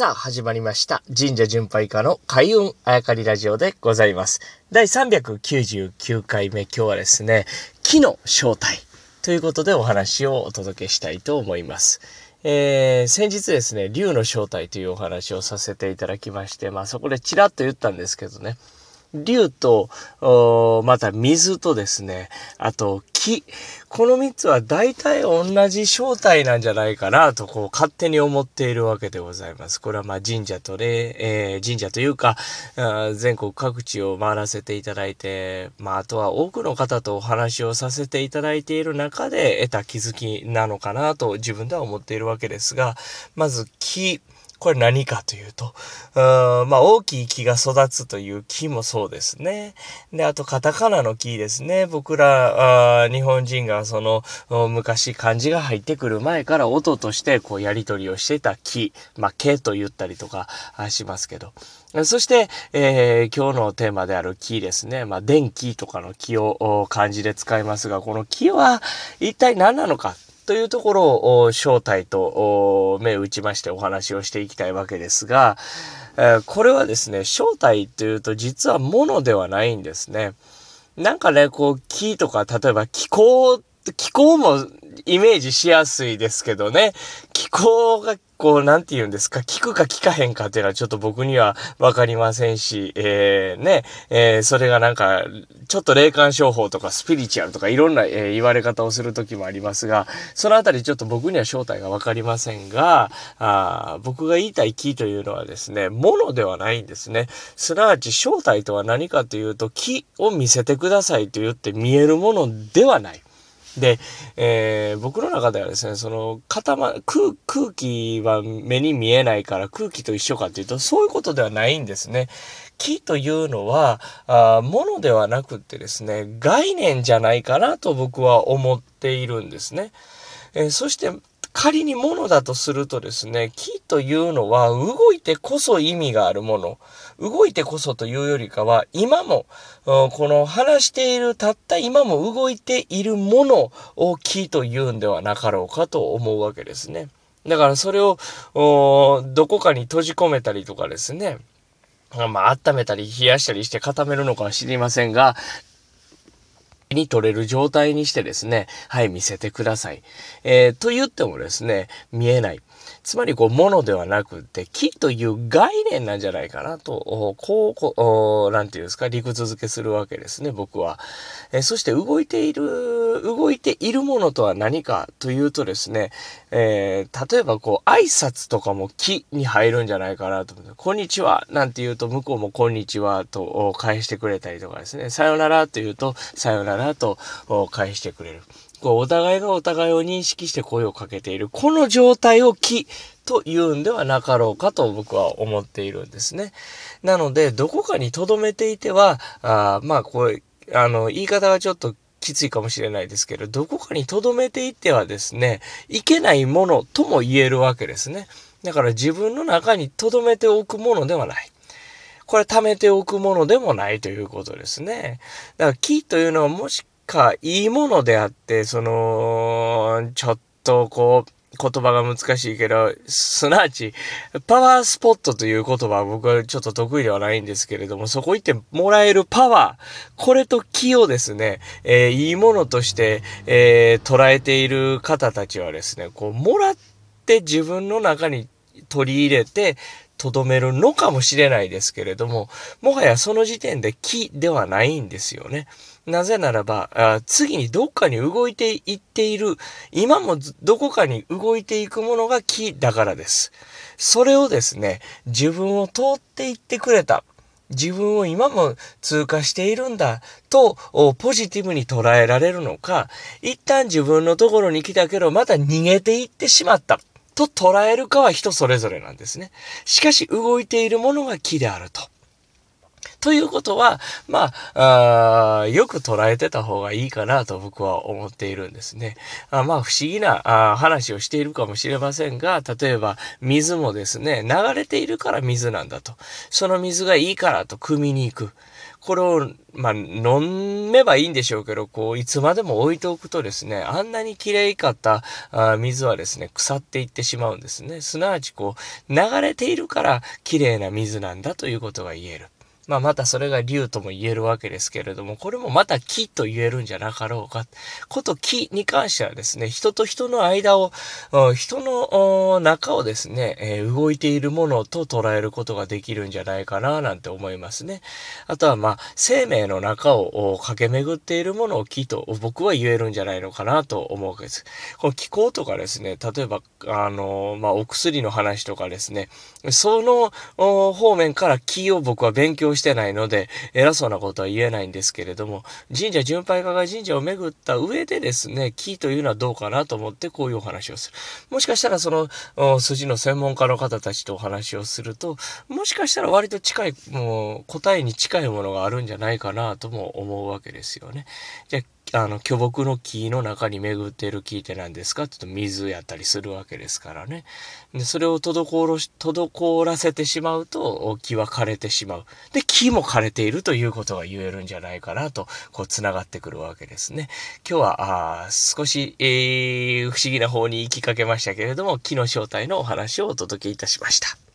さあ、始まりました。神社巡拝家の開運あやかりラジオでございます。第399回目、今日はですね、木の正体ということでお話をお届けしたいと思います。えー、先日ですね、竜の正体というお話をさせていただきまして、まあそこでちらっと言ったんですけどね、竜と、また水とですね、あと木。この三つは大体同じ正体なんじゃないかなと、こう勝手に思っているわけでございます。これはま神社とね、えー神社というか、全国各地を回らせていただいて、まああとは多くの方とお話をさせていただいている中で得た気づきなのかなと自分では思っているわけですが、まず木。これ何かというと、うんまあ大きい木が育つという木もそうですね。で、あとカタカナの木ですね。僕ら、あ日本人がその昔漢字が入ってくる前から音としてこうやり取りをしていた木、まあ毛と言ったりとかしますけど。そして、えー今日のテーマである木ですね。まあ電気とかの木を漢字で使いますが、この木は一体何なのか。というところを正体と目打ちましてお話をしていきたいわけですが、えこれはですね、正体というと実はものではないんですね。なんかね、こう木とか、例えば気候、気候もイメージしやすいですけどね、気候がこう、なんて言うんですか、聞くか聞かへんかっていうのはちょっと僕にはわかりませんし、えー、ね、えーそれがなんか、ちょっと霊感商法とかスピリチュアルとかいろんな、えー言われ方をする時もありますが、そのあたりちょっと僕には正体がわかりませんが、あ僕が言いたい木というのはですね、ものではないんですね。すなわち正体とは何かというと、木を見せてくださいと言って見えるものではない。で、えー僕の中ではですね、その、固ま、空、空気は目に見えないから空気と一緒かというと、そういうことではないんですね。木というのは、あーものではなくってですね、概念じゃないかなと僕は思っているんですね。えーそして、仮に物だとするとですね、木というのは動いてこそ意味があるもの。動いてこそというよりかは、今も、この話しているたった今も動いているものを木というんではなかろうかと思うわけですね。だからそれを、どこかに閉じ込めたりとかですね、まあ、温めたり冷やしたりして固めるのかは知りませんが、に取れる状態にしてですね、はい、見せてください。えーと言ってもですね、見えない。つまり、こう、ものではなくて、木という概念なんじゃないかなと、こう、こう、なんていうんですか、理屈付けするわけですね、僕は。えーそして、動いている、動いているものとは何かというとですね、えー例えば、こう、挨拶とかも木に入るんじゃないかなと思って、こんにちはなんて言うと、向こうもこんにちはと返してくれたりとかですね、さよならと言うと、さよならと返してくれる。こう、お互いがお互いを認識して声をかけている。この状態を木と言うんではなかろうかと僕は思っているんですね。なので、どこかに留めていては、あまあ、こう、あの、言い方がちょっときついかもしれないですけど、どこかに留めていってはですね、いけないものとも言えるわけですね。だから自分の中に留めておくものではない。これ貯めておくものでもないということですね。だから木というのはもしかいいものであって、その、ちょっとこう、言葉が難しいけど、すなわち、パワースポットという言葉は僕はちょっと得意ではないんですけれども、そこ行ってもらえるパワー、これと気をですね、えーいいものとして、えー捉えている方たちはですね、こう、もらって自分の中に取り入れて、とどめるのかもしれないですけれども、もはやその時点で木ではないんですよね。なぜならば、あ次にどっかに動いていっている、今もどこかに動いていくものが木だからです。それをですね、自分を通っていってくれた。自分を今も通過しているんだとポジティブに捉えられるのか、一旦自分のところに来たけどまた逃げていってしまったと捉えるかは人それぞれなんですね。しかし動いているものが木であると。ということは、まあ、あよく捉えてた方がいいかなと僕は思っているんですね。あまあ、不思議なあ話をしているかもしれませんが、例えば、水もですね、流れているから水なんだと。その水がいいからと汲みに行く。これを、まあ、飲めばいいんでしょうけど、こう、いつまでも置いておくとですね、あんなに綺麗かったあ水はですね、腐っていってしまうんですね。すなわち、こう、流れているから綺麗な水なんだということが言える。まあまたそれが竜とも言えるわけですけれども、これもまた木と言えるんじゃなかろうか。こと木に関してはですね、人と人の間を、人の中をですね、え、動いているものと捉えることができるんじゃないかななんて思いますね。あとはまあ、生命の中を駆け巡っているものを木と僕は言えるんじゃないのかなと思うわけです。この気候とかですね、例えば、あの、まあお薬の話とかですね、その方面から木を僕は勉強してしてないので、偉そうなことは言えないんですけれども、神社巡拝家が神社を巡った上でですね、木というのはどうかなと思ってこういうお話をする。もしかしたらその、筋の専門家の方たちとお話をすると、もしかしたら割と近い、もう答えに近いものがあるんじゃないかなとも思うわけですよね。じゃああの、巨木の木の中に巡ってる木って何ですか？って言うと水やったりするわけですからね。で、それを滞し、滞らせてしまうと、木は枯れてしまう。で、木も枯れているということが言えるんじゃないかなと、こう、繋がってくるわけですね。今日は、あ少し、えー、不思議な方に行きかけましたけれども、木の正体のお話をお届けいたしました。